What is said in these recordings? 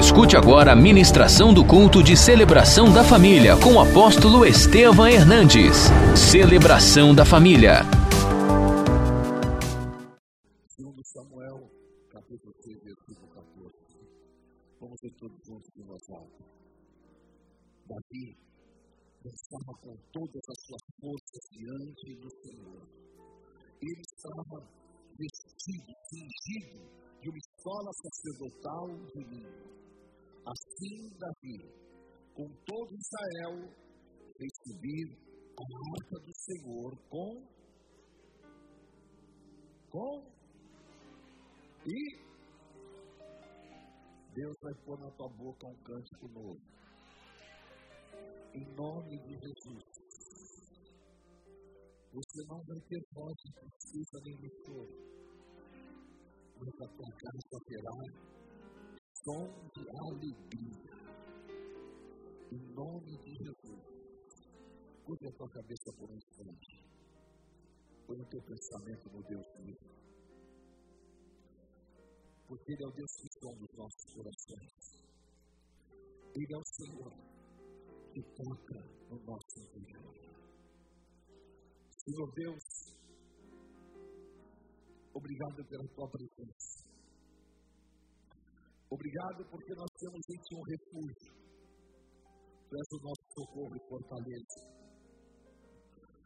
Escute agora a ministração do culto de celebração da família com o apóstolo Estevam Hernandes. Celebração da família. Samuel, capítulo 6, versículo 14. Vamos ver todos juntos em voz alta. Davi estava com todas as suas forças diante do Senhor. Ele estava vestido, fingido de uma escola sacerdotal de linho. Assim, Davi, com todo Israel, fez subir a arca do Senhor com. Com. E. Deus vai pôr na tua boca um cântico novo. Em nome de Jesus. Você não vai ter voz de tristeza nem de choro. Mas a tua casa terá som de alegria. Em nome de Jesus. Curva a tua cabeça por um instante. Põe o teu pensamento no Deus vivo. Porque Ele é o Deus que sonda os nossos corações. Ele é o Senhor que toca no nosso interior. Senhor Deus, obrigado pela tua presença. Obrigado porque nós temos em Ti um refúgio. Tu és o nosso socorro e fortaleza.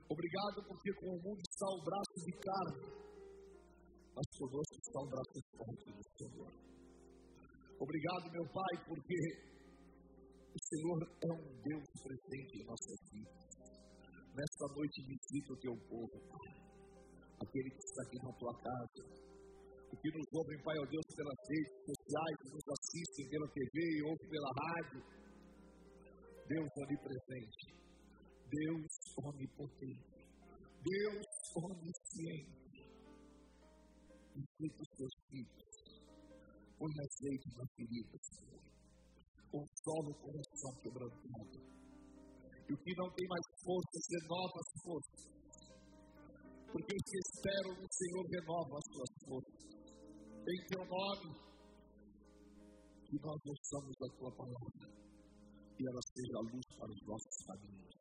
Obrigado porque com o mundo está o braço de carne, mas conosco está o braço forte do Senhor. Obrigado, meu Pai, porque o Senhor é um Deus presente em nossas vidas. Nesta noite visita o teu povo, aquele que está aqui na tua casa, que nos ouvem, Pai, ó Deus, pelas redes sociais, que nos assistem pela TV ouvem pela rádio. Deus onipresente, Deus onipotente, Deus onisciente. Visita os teus filhos, põe azeite na ferida, Senhor. Consola o coração quebrantado. E o que não tem mais forças, renova as forças. Porque os que esperam no Senhor renovam as suas forças em teu nome, que nós ouçamos a tua palavra e ela seja a luz para os nossos caminhos.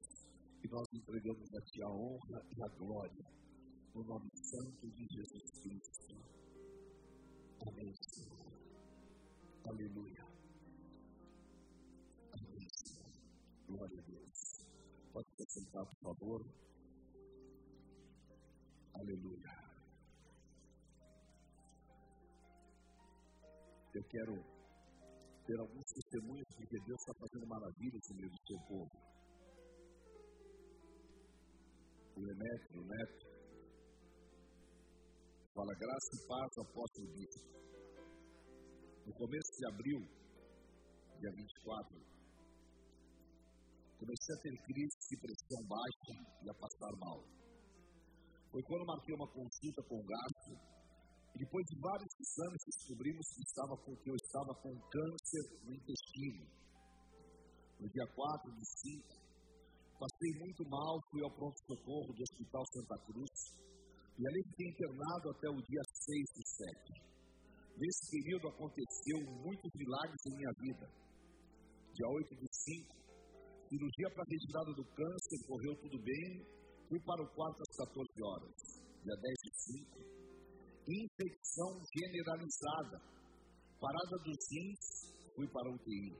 E nós entregamos a ti a honra e a glória, no nome santo de Jesus Cristo. Amém, Senhor. Aleluia. Amém, Senhor. Glória a Deus. Pode se sentar, por favor. Aleluia. Eu quero ter alguns testemunhos de que Deus está fazendo maravilhas no meio do seu povo. O Enécio, o Neto, fala graça e paz, apóstolo bispo. No começo de abril, dia 24, comecei a ter crise de pressão baixa e a passar mal. Foi quando marquei uma consulta com o gasto e depois de vários exames descobrimos que, estava com, que eu estava com câncer no intestino. No dia 4 de 5, passei muito mal, fui ao pronto-socorro do Hospital Santa Cruz e ali fiquei internado até o dia 6 de 7. Nesse período aconteceu muitos milagres em minha vida. Dia 8 de 5, cirurgia para retirada do câncer, correu tudo bem, fui para o quarto às 14 horas. Dia 10 de 5, infecção generalizada. Parada dos rins, fui para a UTI.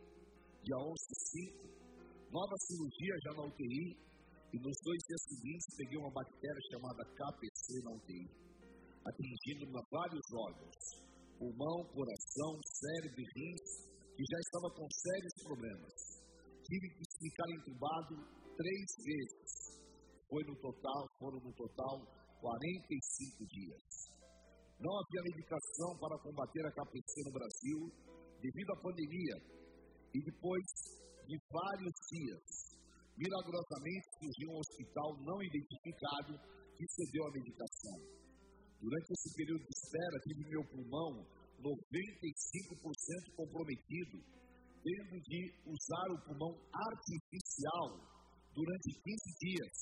Dia 11 5, nova cirurgia já na UTI. E nos dois dias seguintes peguei uma bactéria chamada KPC na UTI, atingindo vários órgãos: pulmão, coração, cérebro e rins, que já estava com sérios problemas. Tive que ficar entubado três vezes. Foi no total, foram no total 45 dias. Não havia medicação para combater a KPC no Brasil devido à pandemia. E depois de vários dias, milagrosamente surgiu um hospital não identificado que cedeu a medicação. Durante esse período de espera, tive meu pulmão 95% comprometido, tendo de usar o pulmão artificial durante 15 dias.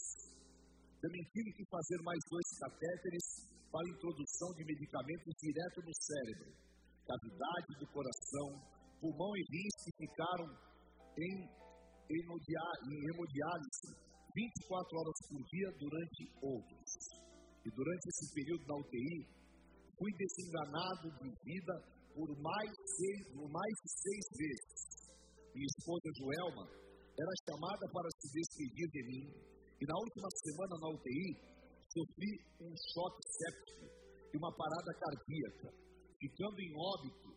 Também tive que fazer mais dois catéteres para introdução de medicamentos direto no cérebro, cavidade do coração, pulmão e rins que ficaram em, em hemodiálise 24 horas por dia durante outros. E durante esse período na UTI, fui desenganado de vida por mais, seis, por mais de seis vezes. Minha esposa Joelma era chamada para se despedir de mim. E na última semana na UTI, sofri um choque séptico e uma parada cardíaca, ficando em óbito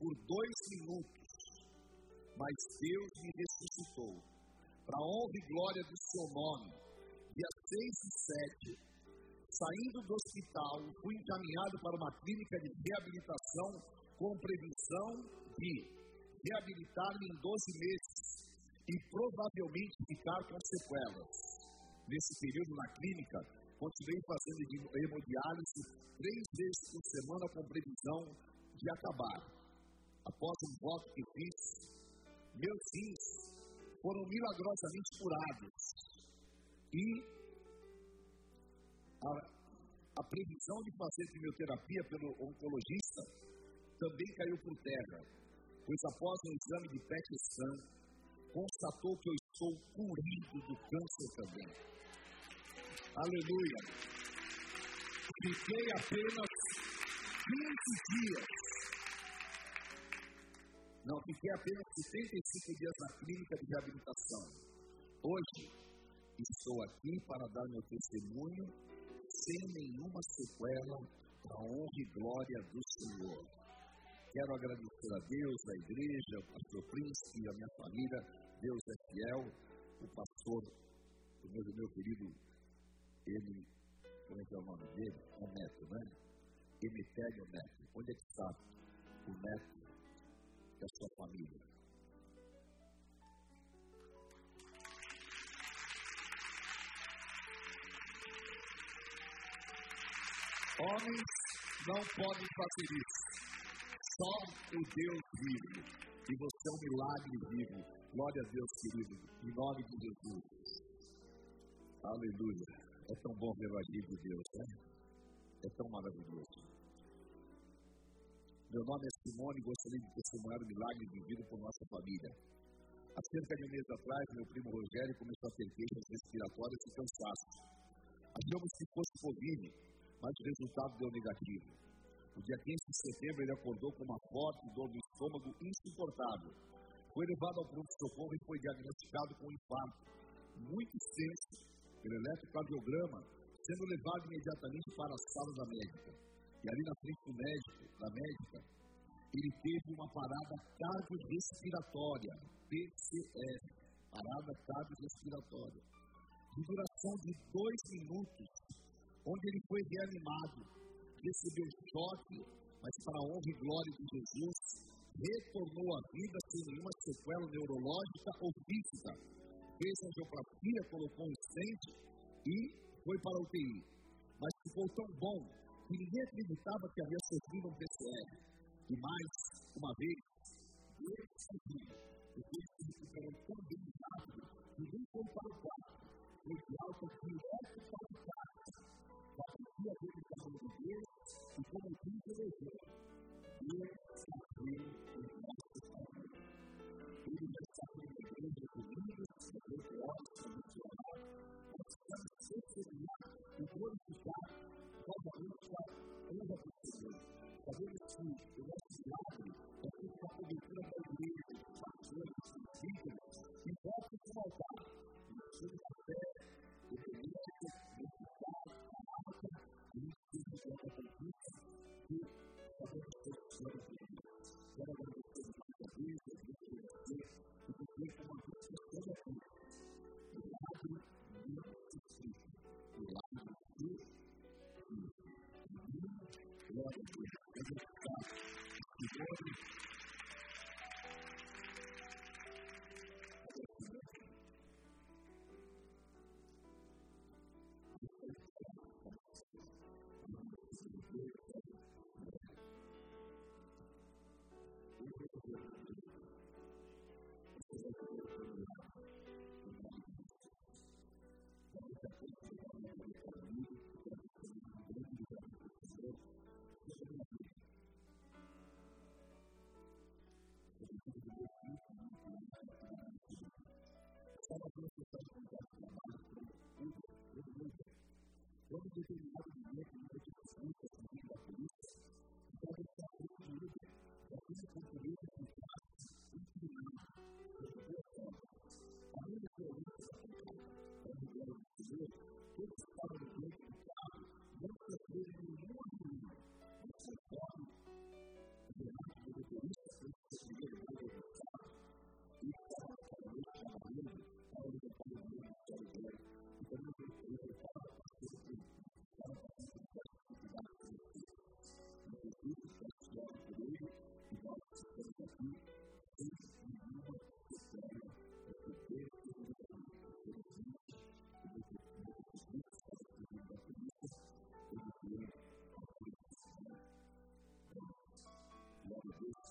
por dois minutos. Mas Deus me ressuscitou. Para honra e glória do seu nome, dia 6 e 7, saindo do hospital, fui encaminhado para uma clínica de reabilitação com previsão de reabilitar-me em 12 meses e provavelmente ficar com sequelas. Nesse período na clínica, continuei fazendo hemodiálise três vezes por semana com previsão de acabar. Após um voto que fiz, meus rins foram milagrosamente curados e a, a previsão de fazer quimioterapia pelo oncologista também caiu por terra, pois após um exame de PET scan, constatou que eu estou curido do câncer também. Aleluia. Fiquei apenas 15 dias. Não, fiquei apenas 75 dias na clínica de reabilitação. Hoje, estou aqui para dar meu testemunho sem nenhuma sequela, para a honra e glória do Senhor. Quero agradecer a Deus, a igreja, ao pastor Príncipe, a minha família. Deus é fiel. O pastor, o meu, meu querido, ele, como é que é o nome dele? É Neto, né? Emitélio Neto. Onde é que está o Neto da sua família? Homens não podem fazer isso. Só o Deus vive. E você é um milagre vivo. Glória a Deus, querido. Em nome de Jesus. Aleluia. É tão bom ver o agir de Deus, né? É tão maravilhoso. Meu nome é Simone e gostaria de testemunhar o milagre vivido por nossa família. Há cerca de um mês atrás, meu primo Rogério começou a ter queixas respiratórias e cansaço. Achamos que fosse Covid, mas o resultado deu negativo. No dia 15 de setembro, ele acordou com uma forte dor no estômago insuportável. Foi levado ao pronto-socorro e foi diagnosticado com um infarto muito extenso pelo eletrocardiograma, sendo levado imediatamente para a sala da médica. E ali na frente do médico, da médica, ele teve uma parada cardiorrespiratória, PCR, parada cardiorrespiratória, de duração de dois minutos, onde ele foi reanimado, recebeu choque, mas para a honra e glória de Jesus, retornou à vida sem nenhuma sequela neurológica ou física. Fez angiografia, colocou um stent e foi para a UTI. Mas ficou tão bom que ninguém acreditava que havia sofrido um PCR. E mais uma vez, Deus seguiu, porque ele se recuperou tão bem rápido, ninguém foi para o quarto, foi de alta direto para o quarto parecia ver o tamanho de Deus e diz o Evangelho, Deus abriu o nosso. Ele já está com a igreja comigo, eu gosto de mencionar,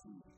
peace.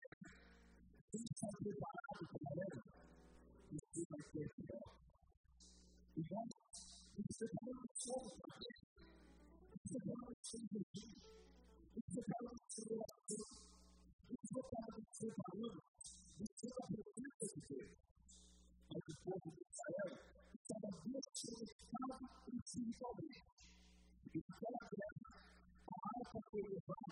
a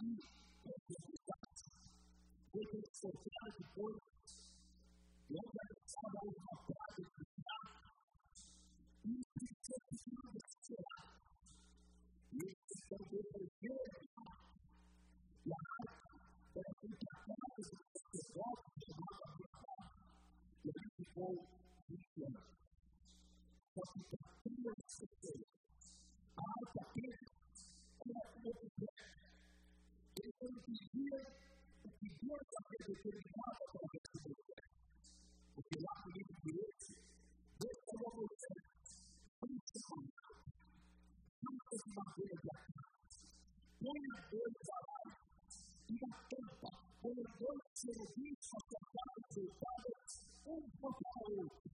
ali é o tempo de Sás, foi transportada depois, e onde ela estava uma praga de prata, e o princípio de uma desesperada. E eles estão devolvendo e a arca era feita a casa do sacerdote chamado Abraão, e ali ficou 20 anos. Só que para duas pessoas, a alta dele era como objeto. Ele não entendia o que Deus havia determinado através do objeto. Porque lá no livro de esse, Deus falou a Moisés, vamos se mandar, vamos de madeira de acaso, ponha dois salários, e na tampa, ponha dois querubins sacerdotes voltados, um contra o outro.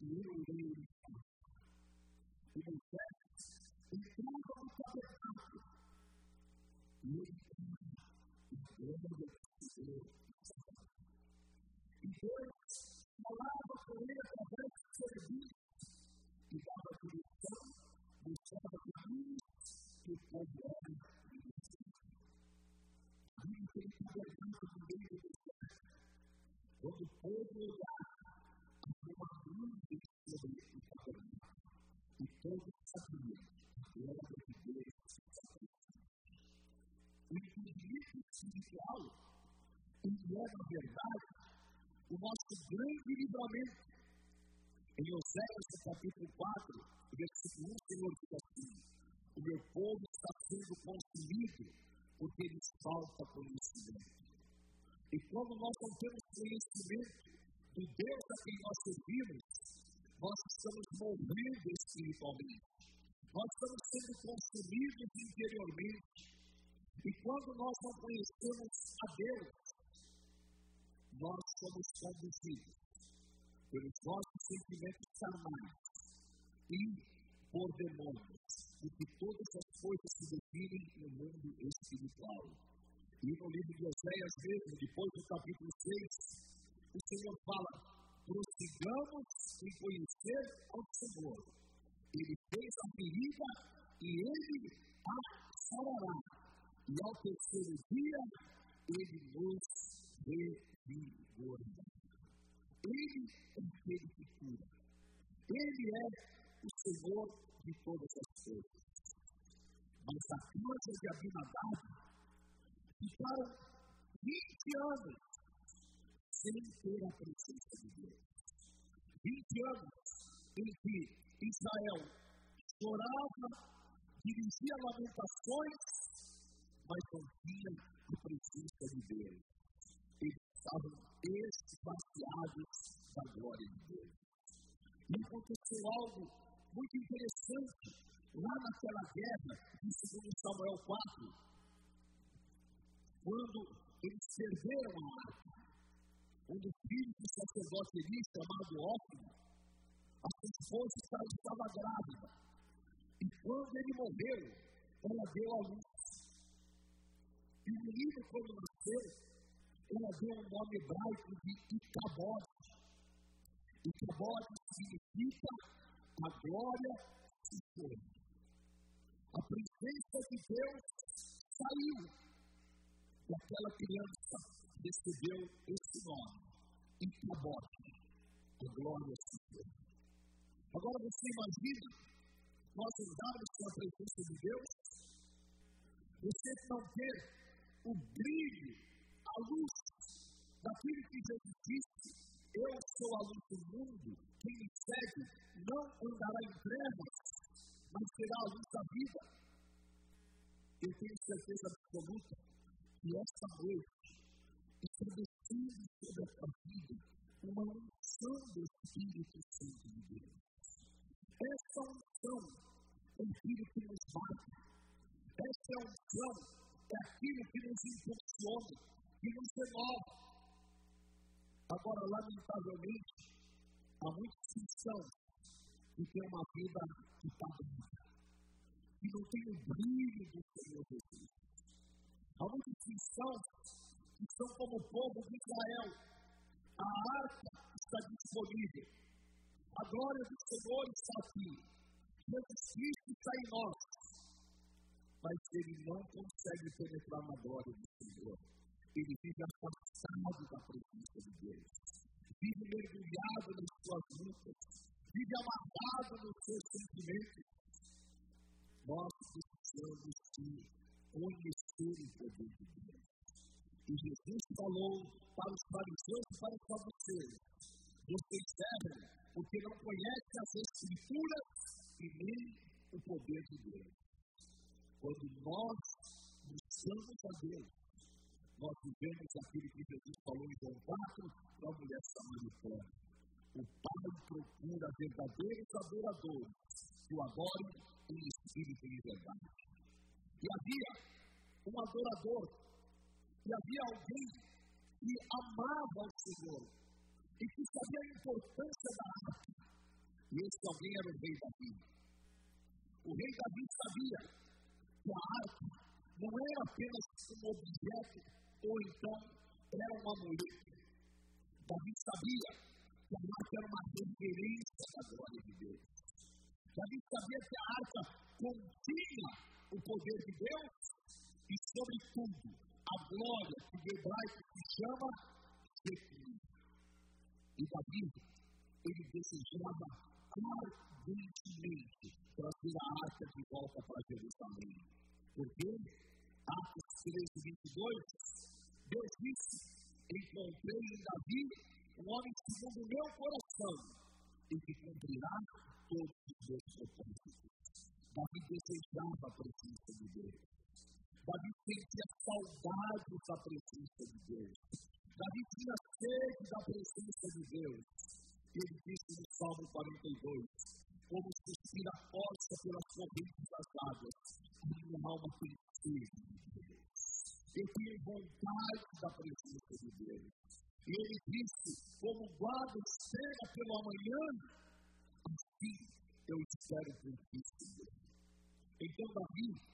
E eu irei e Moisés entrava no tabernáculo e ele tinha o glória de Deus. E Deus falava com ele através do serviço e dava direção, que o era Havia aquele tabernáculo no meio do deserto. Quando o povo olhava, havia uma nuvem e todos que espiritual, ele é, na verdade, o nosso grande livramento. Em Oséias, capítulo 4, versículo 1, o Senhor diz assim: O meu povo está sendo consumido porque lhes falta conhecimento. E quando nós não temos conhecimento do Deus a quem nós servimos, nós estamos morrendo espiritualmente. Nós estamos sendo consumidos interiormente. E quando nós não conhecemos a Deus, nós somos conduzidos pelos nossos sentimentos carnais e por demônios, porque todas as coisas se definem no mundo espiritual. E no livro de Oséias mesmo, depois do capítulo 6, o Senhor fala: prossigamos em conhecer ao Senhor. Ele fez a ferida e ele a sarará. E ao terceiro dia, ele nos revigorará. Ele é aquele que cura. Ele é o Senhor de todas as coisas. Mas a casa de Abinadab ficaram 20 anos sem ter a presença de Deus. 20 anos em que Israel chorava, dirigia lamentações, mas não tinha a presença de Deus. Eles estavam esvaziados da glória de Deus. E aconteceu algo muito interessante lá naquela guerra de 2 Samuel 4, quando eles perderam a arca um dos filhos do sacerdote Eli, chamado Ófimo, a sua esposa estava grávida. E quando ele morreu, ela deu a luz. E o quando nasceu, ela deu um nome hebraico de Icabode. Icabode significa a glória se foi. A presença de Deus saiu daquela criança recebeu esse nome, Icabote, a glória de Deus. Agora você imagina nós andarmos com a presença de Deus, você não ter o brilho, a luz daquilo que Jesus disse, eu sou a luz do mundo, quem me segue não andará em trevas, mas terá a luz da vida. Eu tenho certeza absoluta que esta noite estabelecendo sobre a vida uma unção do Espírito Santo de Deus. Essa unção é aquilo que nos bate. Essa unção é aquilo que nos impulsiona, que nos renova. Agora, lamentavelmente, há muitos cristãos que têm uma vida que está que não tem o brilho do Senhor Jesus. Há muitos cristãos que são como o povo de Israel. A arca está disponível. A glória do Senhor está aqui. Jesus Cristo está em nós. Mas ele não consegue penetrar na glória do Senhor. Ele vive afastado da presença de Deus. Vive mergulhado nas suas lutas. Vive amarrado nos seus sentimentos. Nós precisamos de conhecer o poder de Deus. E Jesus falou para os fariseus e para os saduceus: Vocês erram porque não conhecem as Escrituras e nem o poder de Deus. Quando nós buscamos a Deus, nós vivemos aquilo que Jesus falou em João 4 para a mulher samaritana. O Pai procura verdadeiros adoradores que o adorem em espírito e verdade. E havia um adorador e havia alguém que amava o Senhor e que sabia a importância da arca. E esse alguém era o rei Davi. O rei Davi sabia a arca não era apenas um objeto ou então era uma mulher. Davi sabia que a arca era uma referência da glória de Deus. Davi sabia que a arca continha o poder de Deus e, sobretudo, a glória que o hebraico se chama Shekinah. E Davi, ele desejava ardentemente trazer a arca de volta para Jerusalém. Porque, Atos 13, 22, Deus disse: Encontrei em Davi um homem segundo o meu coração e que cumprirá todos os meus propósitos. Davi desejava a presença de Deus. Davi sentia saudade da presença de Deus. Davi tinha sede da presença de Deus. Ele disse no Salmo 42, como suspira a força pelas correntes das águas, minha alma tem de Deus. Eu tenho vontade da presença de Deus. E ele disse, como guarda espera pelo amanhã, assim eu espero por ti, Senhor. Então Davi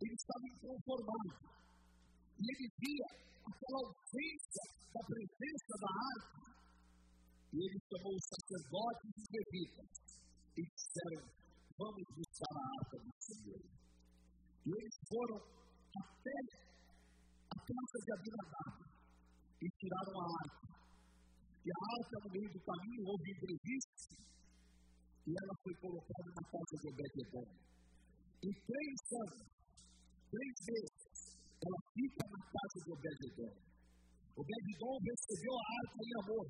ele estava inconformado. E ele via aquela ausência da presença da arca. E ele chamou os sacerdotes e os levitas e disseram: Vamos buscar a arca do Senhor. E eles foram até a casa de Abinadab e tiraram a arca. E a arca, no meio do caminho, houve entrevista e ela foi colocada na casa de Obed-Edom. Em três anos, três vezes, ela fica na casa de Obed-Edom. Obed-Edom recebeu a arca em amor.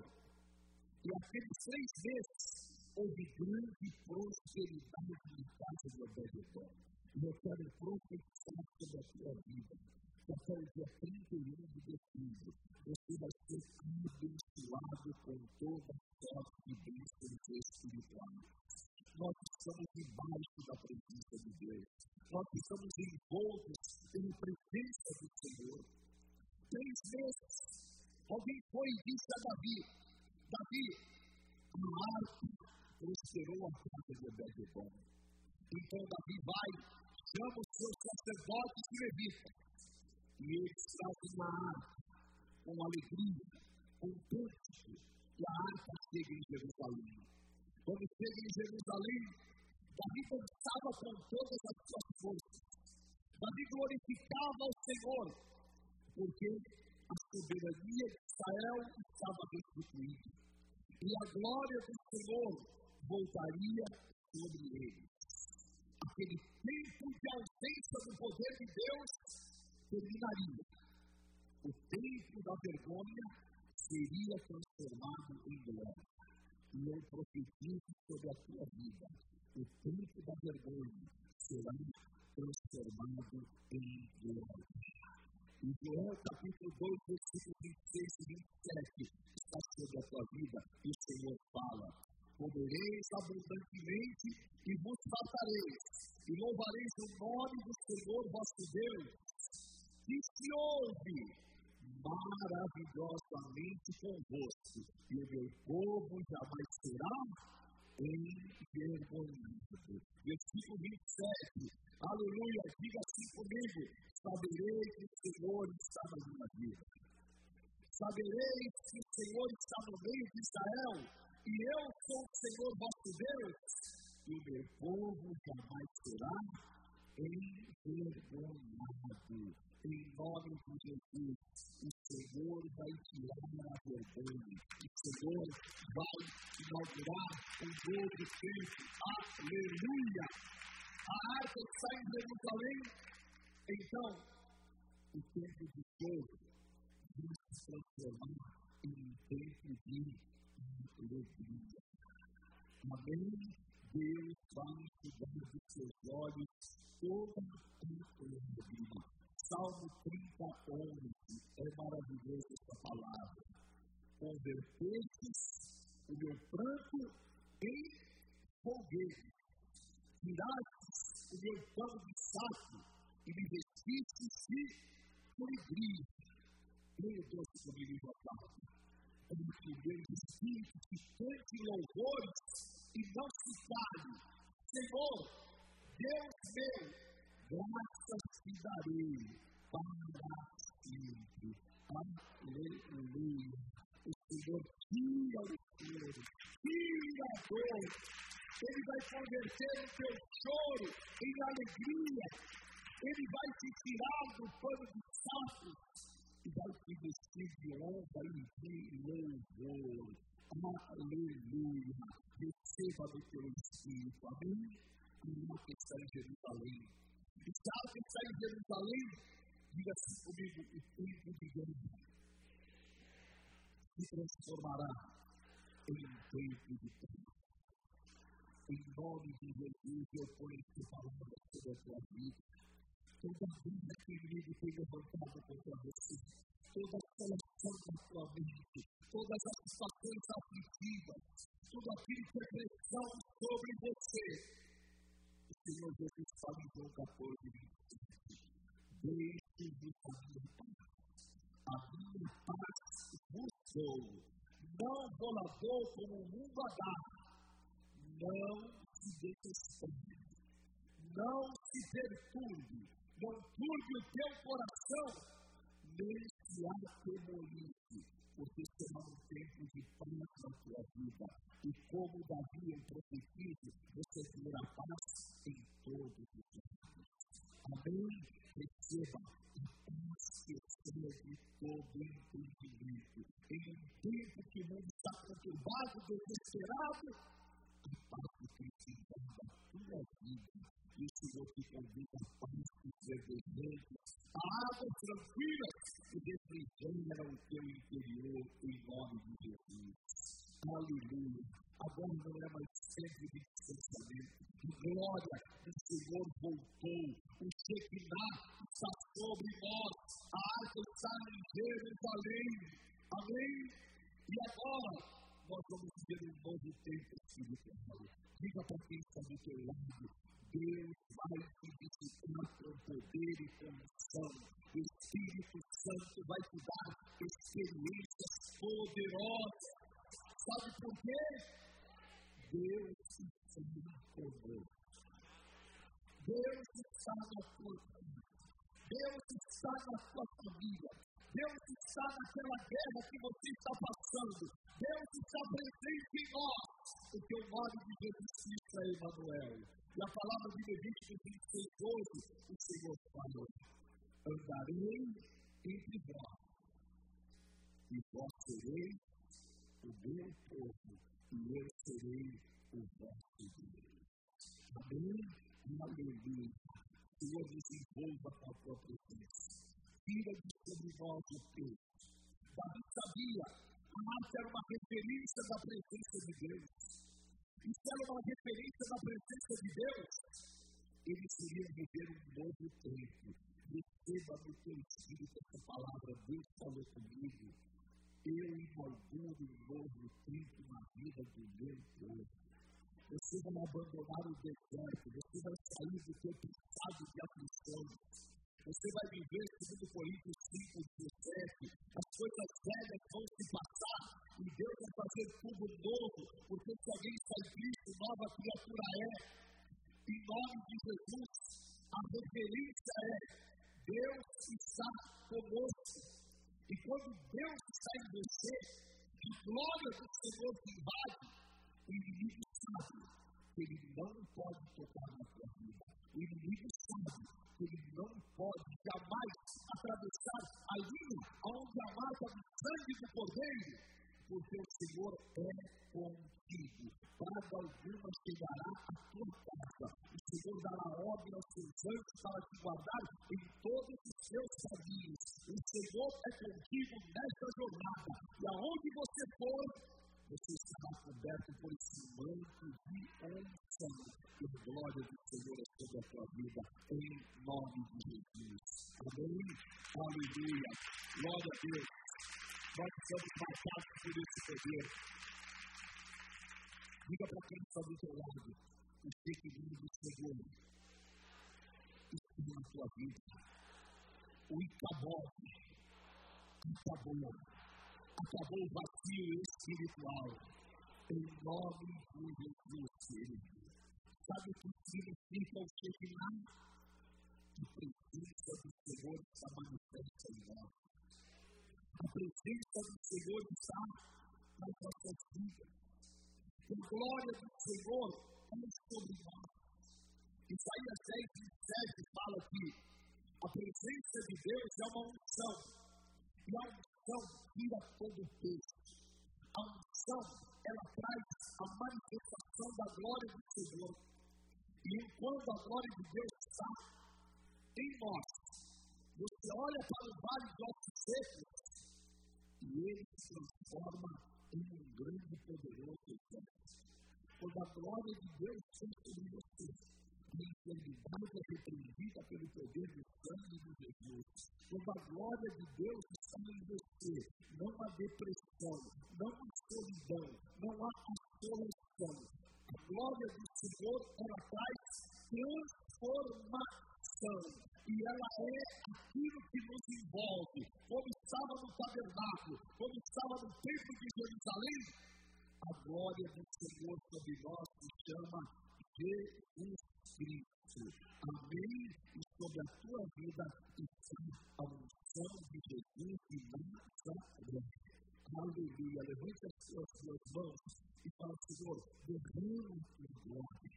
E aqueles três meses, houve grande prosperidade na casa de Obed-Edom. Eu quero profetizar sobre a tua vida. Até o dia 31 de dezembro, você vai ser abençoado com toda sorte de bênçãos espirituais nós estamos embaixo da presença de Deus. Nós estamos envoltos pela presença do Senhor. Três vezes, alguém foi e disse a Davi: Davi, a arca prosperou a casa de Obed-Edom. Então Davi vai, chama os seus sacerdotes e levitas, e eles trazem a arca com alegria, com cântico, e a arca chega em Jerusalém. Quando chega em Jerusalém, Davi dançava com todas as suas forças. Davi glorificava ao Senhor, porque a soberania de Israel estava restituída. E a glória do Senhor voltaria sobre eles. Aquele tempo de ausência do poder de Deus terminaria. O tempo da vergonha seria transformado em glória e eu profetizo sobre a tua vida. O tempo da vergonha será transformado em glória. Em Joel capítulo 2, versículos 26 e 27, está sobre a tua vida e o Senhor fala: Comereis abundantemente e vos fartareis, e louvareis o nome do Senhor vosso Deus, que se ouve maravilhosamente convosco, e o meu povo jamais será envergonhado. Versículo 27. Aleluia, diga assim comigo: saberei que o Senhor está na minha vida. Saberei que o Senhor está no meio de Israel, e eu sou o Senhor vosso Deus, e o meu povo jamais será envergonhado em nome de Jesus, o Senhor vai tirar a vergonha. O Senhor vai inaugurar um novo tempo. Aleluia! A arca está em Jerusalém. Então, o tempo de fogo vai se transformar em um tempo de alegria. Amém? Deus vai cuidar dos seus olhos toda a alegria. Salmo 30, 11. É maravilhosa essa palavra. Convertestes o meu pranto em fogueira. Tirastes o meu pano de saco e me vestistes de alegria. Leia Deus comigo em voz alta. É o primeiro espírito que cante louvores e não se cale. Senhor, Deus meu, graças te darei para sempre. Aleluia. O Senhor tira o choro, tira a dor. Ele vai converter o teu choro em alegria. Ele vai te tirar do pano de sapo e vai te vestir de honra e de louvor. Aleluia. Receba do teu Espírito. Amém? E uma que está em Jerusalém Está que está em Jerusalém, diga assim comigo: o tempo de guerra se transformará em um tempo de paz. Em nome de Jesus, eu ponho essa palavra sobre a tua vida. Toda vida que o inimigo tem levantado contra você, toda a seleção da tua mente, todas as situações aflitivas, tudo aquilo que é pressão sobre você, Senhor Jesus fala em João 14, 27. Deixe-vos a minha paz. A minha paz vos dou. Não vou lá dou como o mundo a dar. Não se desespere. Não se perturbe. Não turbe o teu coração. nem se atemorize, porque será um tempo de paz na tua vida. E como Davi em profetiza, você terá paz em todos os lados. Amém? Receba a paz que excede todo entendimento. Em um tempo que o mundo está conturbado, desesperado, a paz de Cristo invada a tua vida. E o Senhor te convida a paz dos verdadeiros, a águas tranquilas que refrigeram o teu interior em nome de Jesus. Aleluia. Agora não é mais sempre de distanciamento. Glória, o Senhor voltou. O Shekinah está sobre nós. A arca está em Jerusalém. Amém? E agora, nós vamos viver um novo tempo espiritual. Diga para quem está do teu lado. Deus vai te visitar com poder e com unção. O Espírito Santo vai te dar experiências poderosas Sabe por quê? Deus está conosco. Deus está na tua vida. Deus está na tua família. Deus está naquela guerra que você está passando. Deus está presente em nós. Porque o nome de Jesus Cristo é Emmanuel. E a palavra de Levítico 26, 12, o Senhor falou: Andarei entre vós, e vós sereis o meu povo, e eu serei o vosso Deus. Amém? Aleluia. Senhor, nos envolva com a tua presença. Tira de sobre nós o. Davi sabia, a arte era uma referência da presença de Deus. E se era uma referência da presença de Deus, eles iriam viver um novo tempo. Receba no teu espírito essa palavra. Deus falou comigo eu inauguro um novo tempo na vida do meu povo. Você vai abandonar o deserto, você vai sair do teu estado de aflição. Você vai viver, segundo Coríntios 5, 17, as coisas velhas vão se passar e Deus vai fazer tudo novo, porque se alguém está em Cristo, nova criatura é. Em nome de Jesus, a referência é Deus está conosco. E quando Deus está em você, a glória do Senhor te invade, o inimigo sabe que ele não pode tocar na tua vida. O inimigo sabe ele não pode jamais atravessar a linha onde a marca do sangue do cordeiro, porque o Senhor é contigo. Praga alguma chegará à tua casa. O Senhor dará ordem aos seus anjos para te guardar em todos os seus caminhos. O Senhor é contigo nesta jornada. E aonde você for, você estará coberto por esse manto de unção. Que a glória do Senhor é sobre a tua vida, em nome de Jesus. Amém? Aleluia. Glória a Deus. Nós estamos marcados por esse poder. Diga para quem está do teu lado, o segredo do Senhor está na tua vida o Icabod acabou. Acabou o vazio espiritual. Em nome de Jesus, querido. Sabe o que significa o Shekinah? A presença do Senhor está manifesta em nós. A presença do Senhor está nas nossas vidas. A glória do Senhor é sobre nós. Isaías 10, 27 fala que a presença de Deus é uma unção. E a unção tira todo o peso. A unção, ela traz a manifestação da glória do Senhor. E enquanto a glória de Deus está em nós, você olha para o vale de ossos secos e ele se transforma em um grande e poderoso exército. Quando a glória de Deus está sobre você, a enfermidade é repreendida pelo poder do sangue de Jesus. Quando a glória de Deus está em você, não há depressão, não há solidão, não há assolação. A glória do Senhor, ela traz transformação. E ela é aquilo que nos envolve. Como estava no tabernáculo, como estava no templo de Jerusalém, a glória do Senhor sobre nós se chama Jesus Cristo. Amém? E sobre a tua vida está a unção de Jesus de Nazaré. Aleluia. Levante as suas duas mãos e fala, Senhor, derrama a tua glória.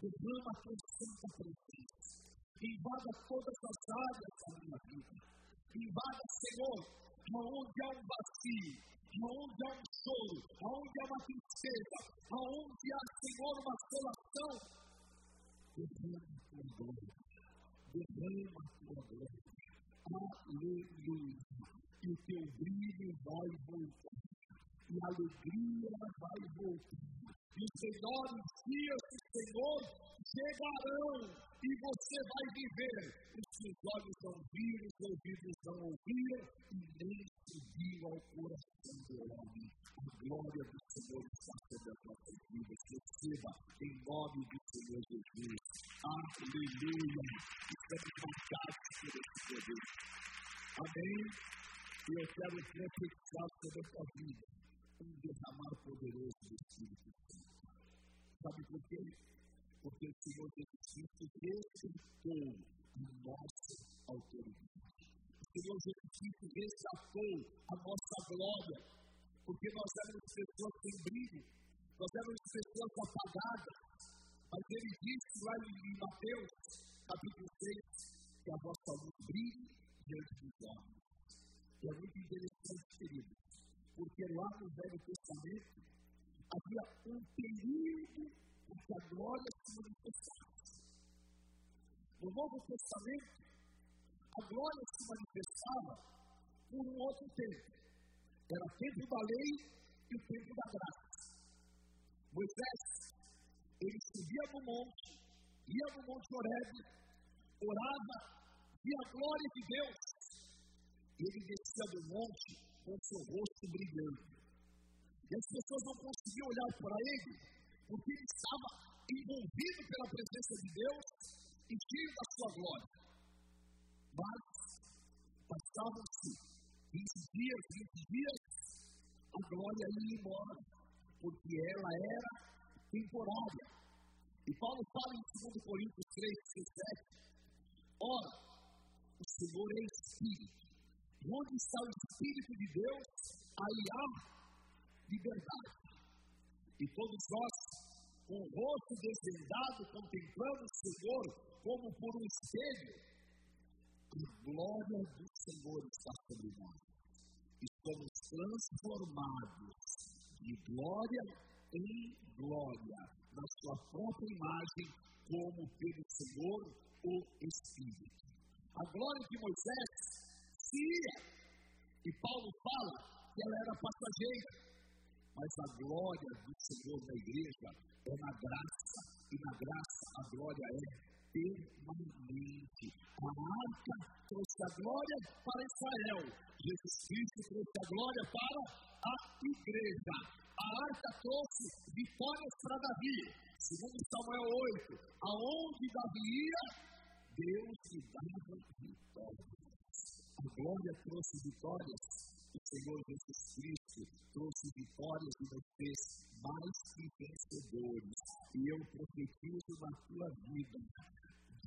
Derrama a tua santa presença. Invada todas as áreas da minha vida. Invada, Senhor, aonde há um vazio, aonde há um choro, aonde há uma tristeza, aonde há, Senhor, uma solação, derrama a tua glória, derrama a tua glória, aleluia, e o teu brilho vai voltar, e a alegria vai voltar, e os melhores dias do Senhor chegarão, e você vai viver. Os seus olhos não viram, os ouvidos não ouviram, e nem subiu ao coração do homem. A glória do Senhor está sobre as nossas vidas. Receba em nome do Senhor Jesus. Aleluia. Estamos marcados por esse poder. Amém. E eu quero profetizar sobre a tua vida um derramar poderoso do Espírito Santo. Sabe por quê? porque o Senhor Jesus Cristo resgatou a nossa autoridade. O Senhor Jesus Cristo resgatou a nossa glória, porque nós éramos pessoas sem brilho, nós éramos pessoas apagadas, mas ele disse lá em Mateus, capítulo 6, que a vossa luz brilhe diante dos homens. E é muito interessante, querido, porque lá no Velho Testamento havia um período porque a glória se manifestasse. No Novo Testamento, a glória se manifestava por um outro tempo. Era o tempo da lei e o tempo da graça. Moisés, ele subia no monte, ia no monte Horeb, orava, via a glória de Deus. E ele descia do monte com seu rosto brilhando. E as pessoas não conseguiam olhar para ele, porque ele estava envolvido pela presença de Deus e cheio da sua glória. Mas passavam-se 20 dias, 20 dias, a glória ia embora, porque ela era temporária. E Paulo fala em 2 Coríntios 3, 17: Ora, o Senhor é Espírito. Onde está o Espírito de Deus, aí há liberdade. E todos nós, com o rosto desvendado, contemplando o Senhor como por um espelho, a glória do Senhor está sobre nós. Somos transformados de glória em glória, na sua própria imagem, como pelo Senhor o Espírito. A glória de Moisés se ia, e Paulo fala que ela era passageira mas a glória do Senhor na igreja é na graça, e na graça a glória é permanente. A arca trouxe a glória para Israel, Jesus Cristo trouxe a glória para a igreja. A arca trouxe vitórias para Davi, segundo Samuel 8, aonde Davi ia, Deus lhe dava vitórias. A glória trouxe vitórias o Senhor Jesus Cristo trouxe vitórias e nos fez mais que vencedores. E eu profetizo na tua vida.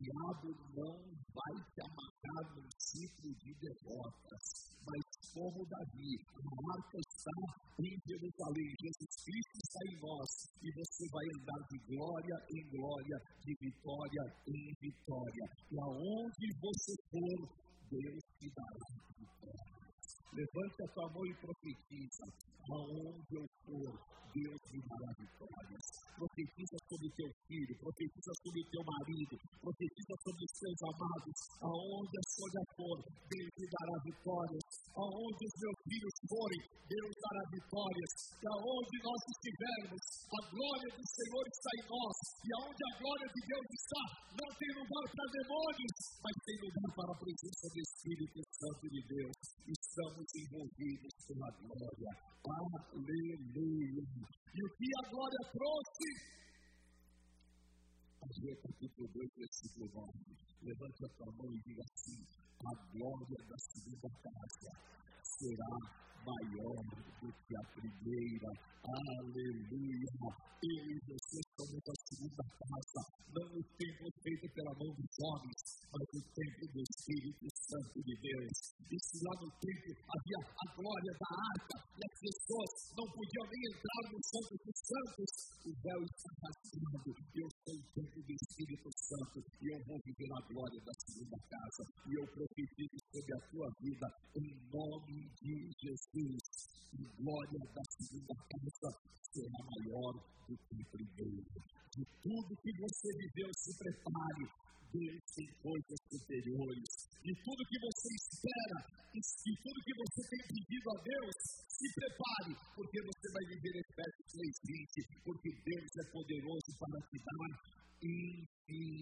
Diabo não vai te amarrar num ciclo de derrotas, mas como Davi, a marca está em Jerusalém, Jesus Cristo está em nós, e você vai andar de glória em glória, de vitória em vitória. E aonde você for, Deus te dará vitória. Levante a tua mão e profetiza. Aonde eu for, Deus dará vitórias. Profetiza sobre teu filho, profetiza sobre teu marido, profetiza sobre os teus amados. Aonde a sua for, Deus me dará vitórias. Aonde os meus filhos forem, Deus dará vitórias. E aonde nós estivermos, a glória do Senhor está em nós. E aonde a glória de Deus está, não tem lugar para demônios, mas tem lugar para a presença do Espírito Santo de Deus. Estamos envolvidos pela glória. Aleluia. E o que a glória trouxe? Ageu capítulo 2, versículo 9. Levante a tua mão e diga assim: a glória da segunda casa será maior do que a primeira. Aleluia. Eu e você somos a segunda casa, não o templo feito pela mão dos homens, mas o templo do Espírito Santo de Deus. E se lá no templo havia a glória da arca e as pessoas não podiam nem entrar no Santo dos Santos, o véu está rasgado. Eu sou o templo do Espírito Santo e eu vou viver a glória da segunda casa. E eu profetizo sobre a tua vida em nome de Jesus. E glória da segunda casa será maior do que a primeira. De tudo que você viveu, se prepare. Deus tem coisas superiores. E tudo que você espera, e tudo que você tem pedido a Deus, se prepare, porque você vai viver Efésios 3,20, porque Deus é poderoso para te dar infinitamente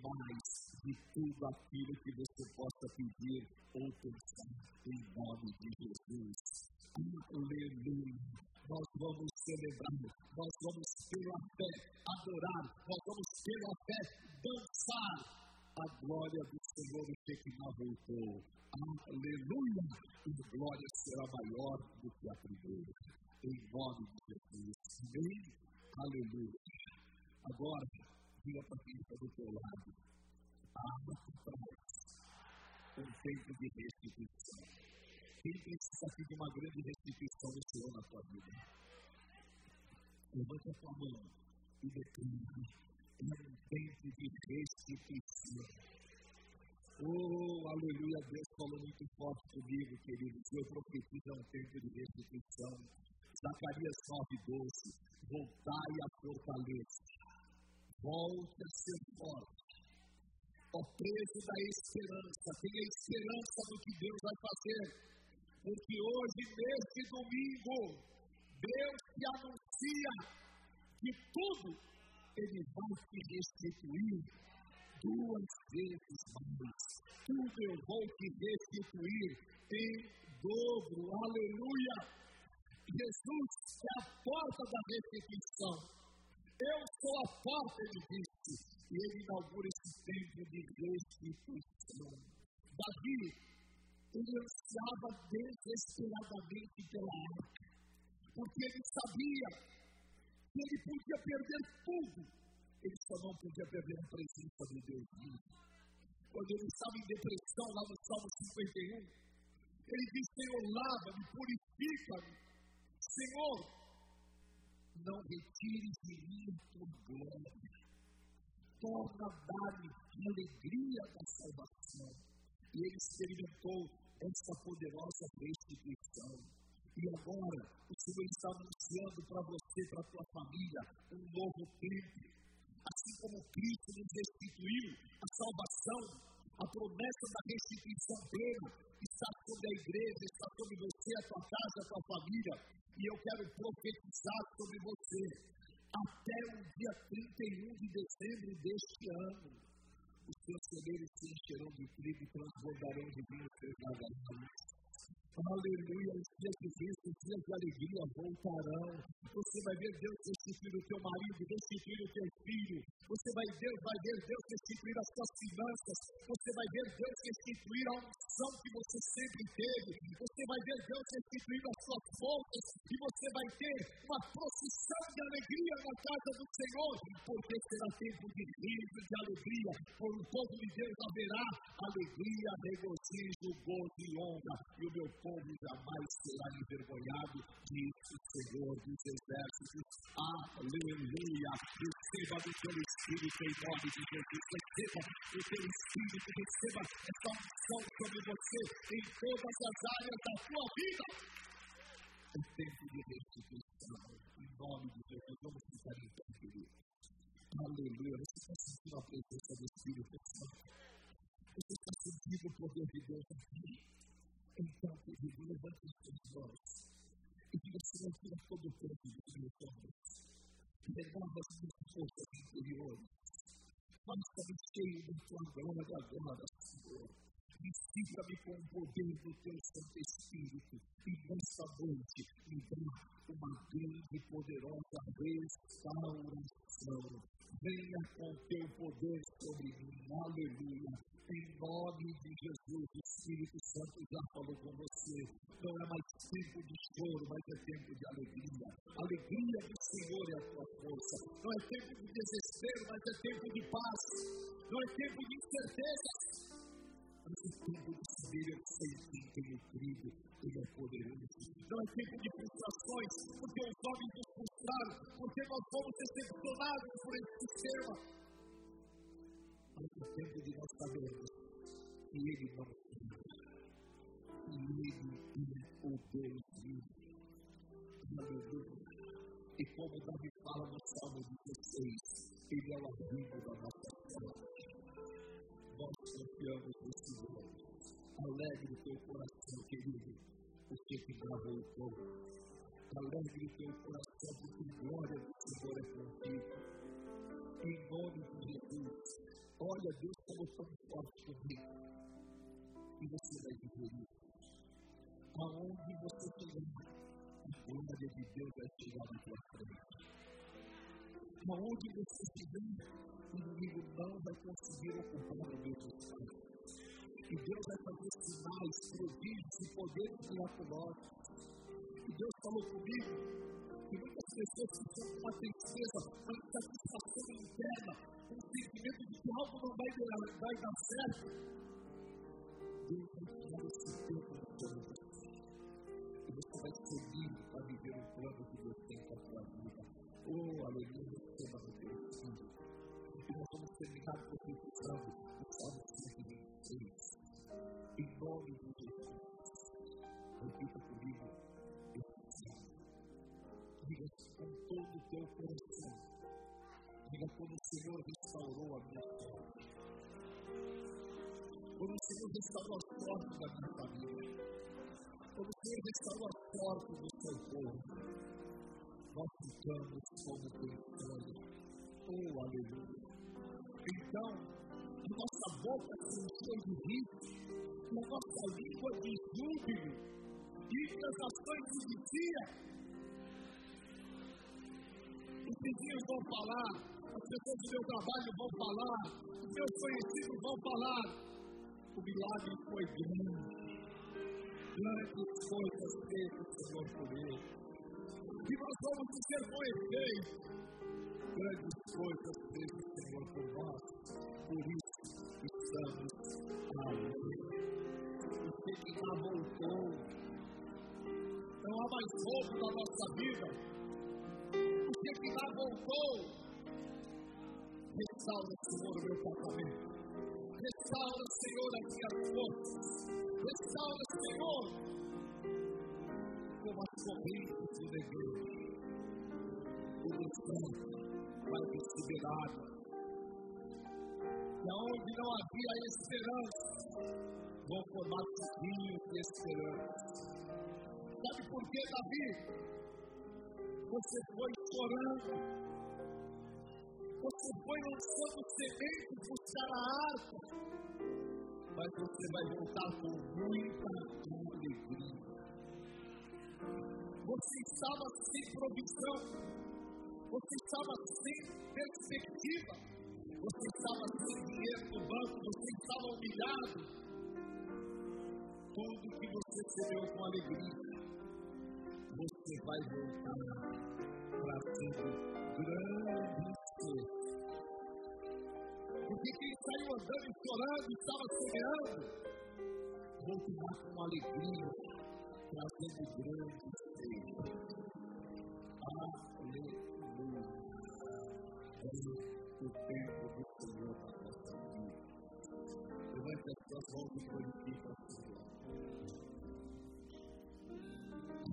mais de tudo aquilo que você possa pedir ou pensar em nome de Jesus. Aleluia. Nós vamos celebrar, nós vamos pela fé adorar, nós vamos pela fé dançar a glória do Senhor o que voltou. Aleluia! E a glória será maior do que a primeira. Em nome de Jesus. Amém? Aleluia. Agora, diga para quem está do teu lado. Abra traz um tempo de restituição. Quem precisa aqui de uma grande restituição do Senhor na tua vida? Levanta a tua mão e declara. É um tempo de restituição Oh, aleluia, Deus falou muito forte comigo, queridos. Eu profetizo um tempo de restituição. Zacarias 9,12. Voltai à fortaleza. Volte a ser forte. Ó preso da esperança, tenha esperança no que Deus vai fazer. Porque hoje, neste domingo, Deus te anuncia que tudo Ele vai te restituir duas vezes mais. Tudo eu vou te restituir em dobro. Aleluia! Jesus é a porta da restituição. Eu sou a porta, ele disse. E ele inaugura esse tempo de restituição. Davi, ele ansiava desesperadamente pela arca, porque ele sabia ele podia perder tudo ele só não podia perder a presença de Deus. Quando ele estava em depressão, lá no Salmo 51, ele disse: Senhor, lava-me, purifica-me. Senhor, não retires de mim a tua glória. Torna a dar-me alegria da salvação. E ele experimentou essa poderosa restituição. E agora, o Senhor está anunciando para você, para a tua família, um novo tempo assim como Cristo nos restituiu a salvação, a promessa da restituição plena está sobre a igreja, está sobre você, a tua casa, a tua família. E eu quero profetizar sobre você até o dia 31 de dezembro deste ano. Os seus celeiros se encherão de trigo e transbordarão de vinho seus gargantões. Aleluia, os dias de bênção, os dias de alegria voltarão. Você vai ver Deus restituir o teu marido, restituir o teu filho. Você vai ver, vai ver Deus restituir as suas finanças. Você vai ver Deus restituir a unção que você sempre teve. Você vai ver Deus restituir as suas fontes. E você vai ter uma procissão de alegria na casa do Senhor. Porque será tempo de riso, de alegria. Por o povo de Deus haverá alegria, regozijo, gozo e honra. E o meu povo jamais será envergonhado, diz o Senhor dos Exércitos. Aleluia! Receba do teu Espírito em nome de Jesus. Receba o teu Espírito, receba essa unção sobre você em todas as áreas da tua vida. É tempo de restituição. Em nome de Jesus, vamos ficar em pé. Aleluia. Você está sentindo a presença do Espírito Santo? Você está sentindo o poder de Deus aqui? Então, querido, levante os seus mãos e você não tira todo o tempo dos meus ombros. Renova as minhas forças interiores. Faça-me cheio da tua glória agora, Senhor. Visita-me com o poder do teu Santo Espírito e nesta noite me dá uma grande e poderosa restauração. Venha com o teu poder sobre mim. Aleluia em nome de Jesus, o Espírito Santo já falou com você. Não é mais tempo de choro, mas é tempo de alegria. A alegria do Senhor é a tua força. Não é tempo de desespero, mas é tempo de paz. Não é tempo de incerteza, mas é tempo de saber eu sei quem tenho crido, Ele é poderoso. Não é tempo de frustrações, porque os homens nos frustraram, porque nós fomos decepcionados por esse sistema. O tempo de nós sabermos que Ele não e Ele é o Deus vivo. Aleluia. E como Davi fala no Salmo 16, Ele é o abrigo da nossa sorte. Nós confiamos no Senhor. Alegre o teu coração, querido, porque te gravou o povo alegre teu coração, porque glória do Senhor é contigo. Em nome de Jesus, olha Deus como tão forte comigo. E você vai viver isso. Aonde você chegar, a glória de Deus vai chegar na tua frente. Aonde você estiver, o inimigo não vai conseguir ocupar o mesmo espaço. E Deus vai fazer sinais, prodígios e poderes miraculosos que Deus falou comigo, muitas pessoas estão com uma tristeza, uma insatisfação interna, um sentimento de que algo não vai, vai dar certo. Deus vai tirar esse tempo do seu E você vai seguir para viver o plano que Deus tem para a sua vida. Oh, aleluia, receba no teu filho. E nós vamos terminar profetizando Senhor restaurou a minha sorte. Quando o Senhor restaurou a sorte da minha família. Quando o Senhor restaurou a sorte do seu povo. Nós ficamos como pensando. Oh, aleluia. Então, a nossa boca se encheu de riso, e a nossa língua de júbilo, e as ações de dia os vizinhos vão falar, as pessoas do meu trabalho vão falar, os meus conhecidos vão falar. O milagre foi grande. Grandes coisas o Senhor por ele. E nós vamos dizer com grandes coisas o Senhor por nós. Por isso estamos alegres. O Senhor voltou. Não há mais roubo na nossa vida dia que lá voltou, restaura, Senhor, o meu casamento. Restaura, Senhor, as minhas forças. Restaura, Senhor, como as correntes do dever. O descanso vai receber água. E aonde não havia esperança, vão formar rios de esperança. Sabe por que, Davi? Você foi chorando. Você foi lançando sementes buscar a arca. Mas você vai voltar com muita alegria. Você estava sem provisão. Você estava sem perspectiva. Você estava sem dinheiro no banco. Você estava humilhado. Tudo que você recebeu com alegria você vai voltar trazendo coisas. Porque quem saiu andando e chorando, estava semeando, voltará com alegria, trazendo grandes coisas. Aleluia. É o tempo do Senhor na nossa vida. Levante as suas mãos e glorifique a Senhor.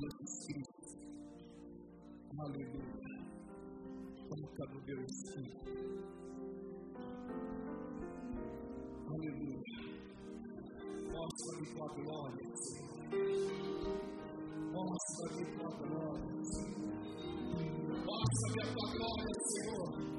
Jesus. Aleluia. Toca no meu espírito. Aleluia. Mostra-me tua glória, Senhor. Mostra-me tua glória, Senhor. Mostra-me a tua glória, Senhor.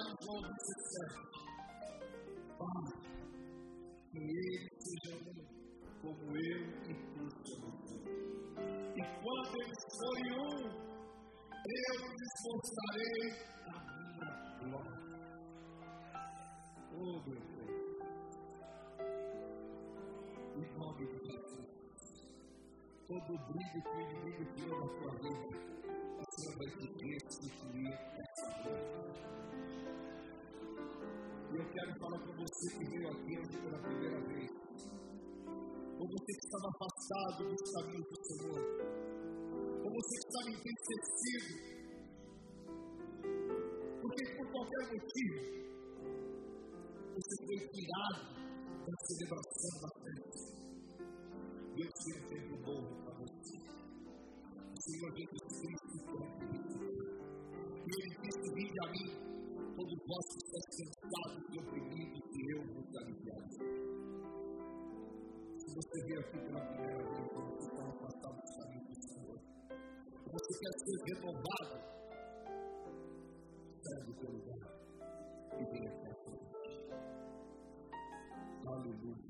Lá em João 17: Pai, que eles sejam um como eu e tu somos. E quando eles forem um, eu lhes mostrarei a minha glória. Oh, meu Deus. Em nome de Jesus. Todo brilho que o inimigo tirou da tua vida, o Senhor vai te restituir essa glória. E eu quero falar com você que veio aqui hoje pela primeira vez. Ou você que estava afastado dos caminhos do Senhor. Ou você que estava entristecido. Porque por qualquer motivo, você foi tirado da celebração da festa. Deus tem um tempo novo para você. O Senhor Jesus Cristo E Ele disse: Vinde a mim todos vós estáis cansados e oprimidos, e eu vos aliviarei. Se você veio aqui pela primeira vez, você está afastado dos caminhos do Senhor, você quer ser renovado, sai do teu lugar e venha para frente. Aleluia.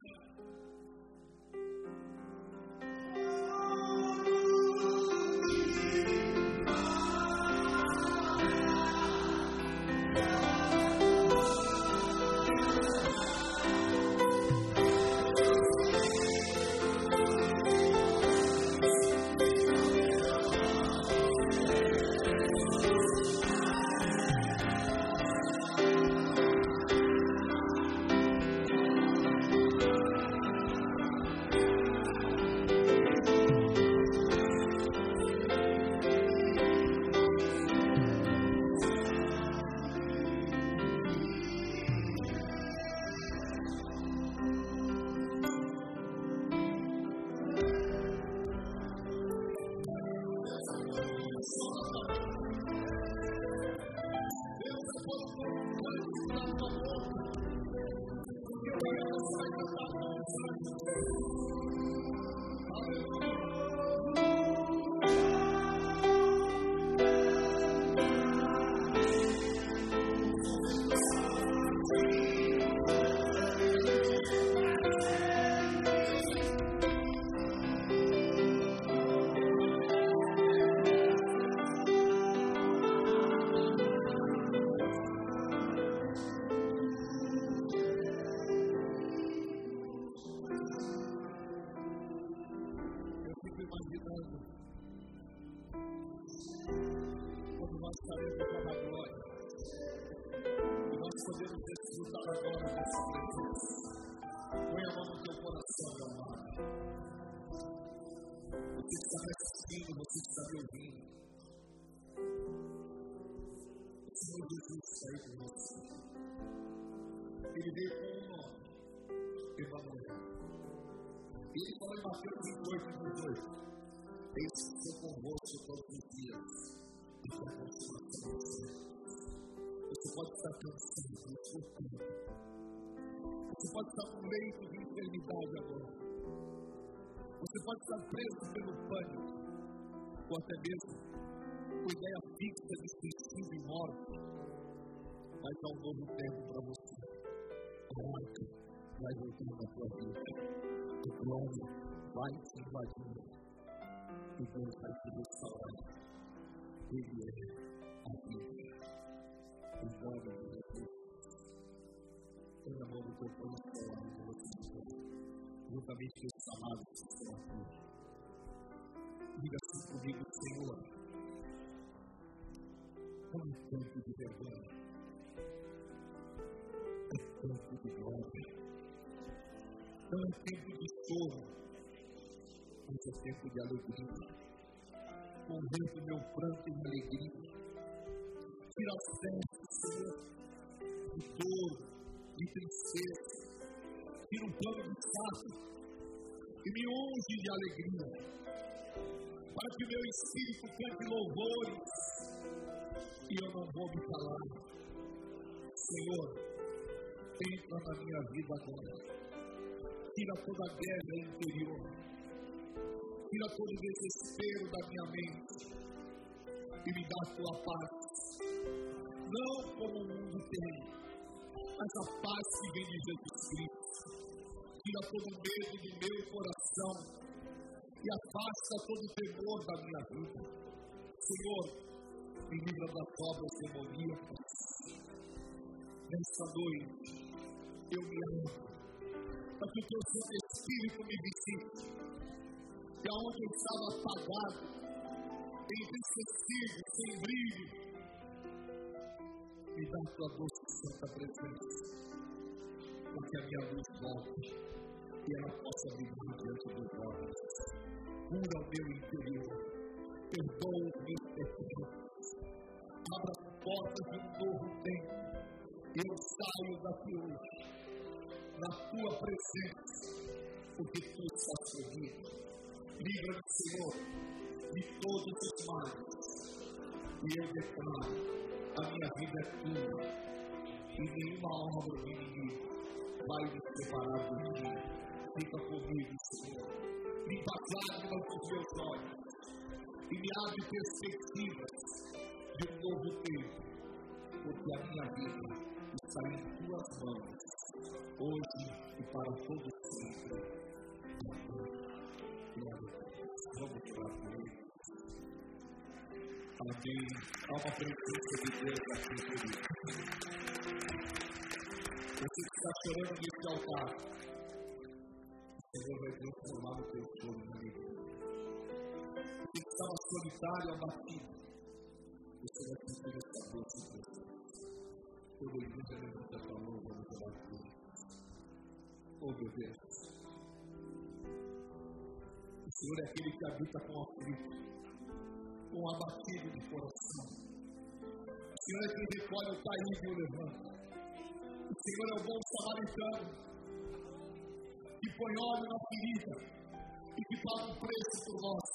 Ele veio com um nome. Ele falou em Mateus 28, 18: Eis que estou convosco todos os dias, a consumação do céu. Você pode estar cansado, sofrendo. Você pode estar com leito de enfermidade agora. Você pode estar preso pelo pânico, ou até mesmo com ideia fixa de suicídio e morte. Mas há um novo tempo para você arca vai voltar na tua vida. O trono vai te invadir. E Deus vai te restaurar. Ele é a vida. Em nome de Jesus. Põe a mão no teu coração, em você. Juntamente com os amados que estão aqui. Diga assim comigo, Senhor. É tempo de vergonha Não é tempo de choro, mas é tempo de alegria. Converto meu pranto em alegria. Tira festas, Senhor, de dor, de tristeza. Tira um pano de saco e me unge de alegria. Para que meu espírito cante louvores e eu não vou me calar. Senhor, entra na minha vida agora. Tira toda a guerra interior. Tira todo o desespero da minha mente. E me dá a tua paz. não como o mundo tem, mas a paz que vem de Jesus Cristo. Tira todo o medo do meu coração e afasta todo o temor da minha vida. Senhor, me livra das obras demoníacas. Nesta noite, eu me amo para que o teu Santo Espírito me visite. Que aonde eu estava apagado, entristecido, sem brilho, me dá a tua doce santa presença, para que a minha luz volte e ela possa brilhar diante dos olhos. Cura o meu interior, perdoa os meus pecados, abra as portas de um novo tempo. Eu saio daqui hoje na tua presença, porque tu estás comigo. Livra-me, Senhor, de todos os males. E eu declaro: a minha vida é tua, e nenhuma obra de inimigo vai me separar de ti. Fica comigo, Senhor. Limpa as lágrimas dos meus olhos e me abre perspectivas de um novo tempo, porque a minha vida está em tuas mãos hoje e para todo sempre. Vamos orar ele. Amém. Há uma presença de Deus aqui, querido. Você que está chorando nesse altar, o Senhor vai transformar o teu choro alegria. Você que estava solitário, abatido, você vai sentir essa doce presença. Toda a igreja levanta a mão. Oh, meu Deus. O Senhor é aquele que habita com aflito, com abatido de coração. O Senhor é quem recolhe o caído e o levanta. O Senhor é o bom samaritano, que põe óleo na ferida e que paga o preço por nós.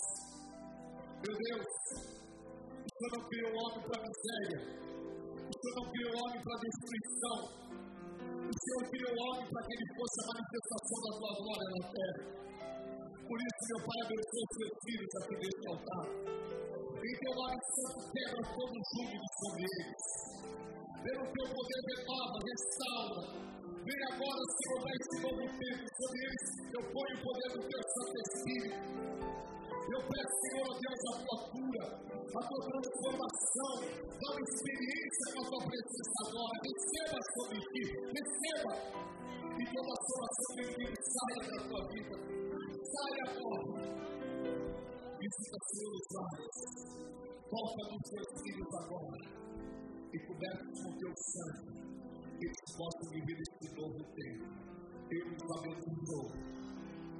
Meu Deus, o Senhor não criou homem para miséria. O Senhor não criou o homem para destruição. O Senhor criou o homem para que ele fosse a manifestação da tua glória na terra. Por isso, meu Pai, abençoe os seus filhos aqui neste altar. Em teu nome santo, quebra todo jugo sobre eles. Pelo teu poder, renova, restaura. Vem agora, Senhor, dá esse novo tempo sobre eles. Eu ponho o poder do teu Santo Espírito. Eu peço, Senhor, a Deus, a tua cura, a tua transformação, dá uma experiência com a tua presença agora. Receba sobre ti, receba. E toda a oração bendita saia da tua vida. Saia agora. Visita, Senhor, os lares. Toca nos teus filhos agora. E cobertos com teu sangue. Que eles possam viver este novo tempo. Eu os abençoo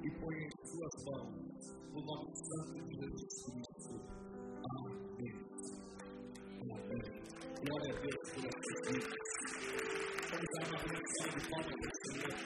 e põe em suas mãos o nome santo de Jesus Cristo. Amém. Amém. Glória a Deus por essas vidas. Vamos dar uma benção de palmas ao Senhor.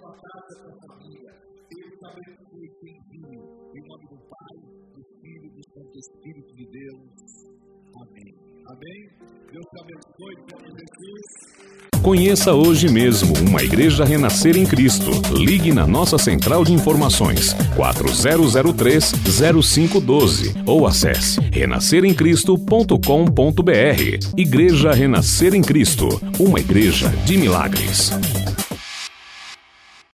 Família. Eu te abençoe e te envio. Em nome do Pai, do Filho e do Santo Espírito de Deus. Amém. Amém. Deus te abençoe, Jesus. Conheça hoje mesmo uma igreja renascer em Cristo. Ligue na nossa central de informações 4003-0512 ou acesse renasceremcristo.com.br. Igreja Renascer em Cristo, uma igreja de milagres.